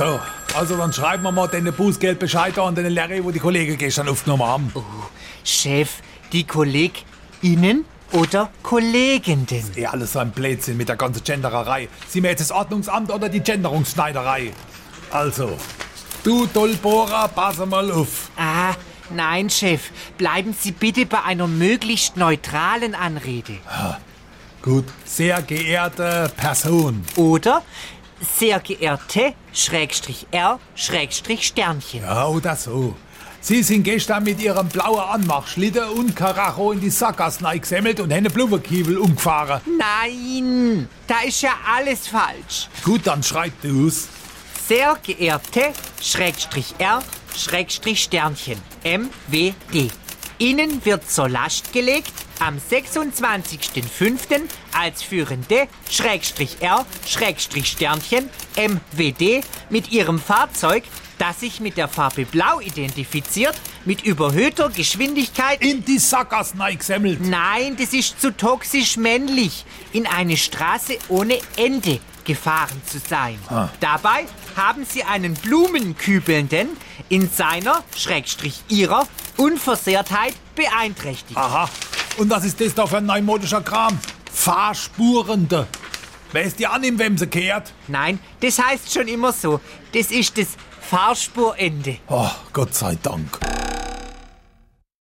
So, also dann schreiben wir mal den Bußgeldbescheid an den Larry, wo die Kollegen gestern aufgenommen haben. Chef, die KollegInnen oder Kollegenden? Eh alles so ein Blödsinn mit der ganzen Gendererei. Sie mir jetzt das Ordnungsamt oder die Genderungsschneiderei? Also, du Dollbohrer, pass mal auf. Ah, nein, Chef. Bleiben Sie bitte bei einer möglichst neutralen Anrede. Gut, sehr geehrte Person. Oder sehr geehrte Schrägstrich R Schrägstrich Sternchen. Ja, oder so. Sie sind gestern mit Ihrem blauen Anmachschlitten und Karacho in die Sackgassen eingesammelt und haben eine Blumenkiebel umgefahren. Nein, da ist ja alles falsch. Gut, dann schreibt du's. Sehr geehrte Schrägstrich R Schrägstrich Sternchen MWD. Ihnen wird zur Last gelegt, am 26.05. als führende Schrägstrich R Schrägstrich Sternchen MWD mit Ihrem Fahrzeug, das sich mit der Farbe Blau identifiziert, mit überhöhter Geschwindigkeit In die Sackgassen eingesammelt. Nein, das ist zu toxisch männlich, in eine Straße ohne Ende gefahren zu sein. Dabei haben sie einen Blumenkübelnden in seiner, Schrägstrich ihrer, Unversehrtheit beeinträchtigt. Aha. Und was ist das da für ein neumodischer Kram? Fahrspurende. Wer ist die an, in wem sie kehrt? Nein, das heißt schon immer so. Das ist das Fahrspurende. Oh, Gott sei Dank.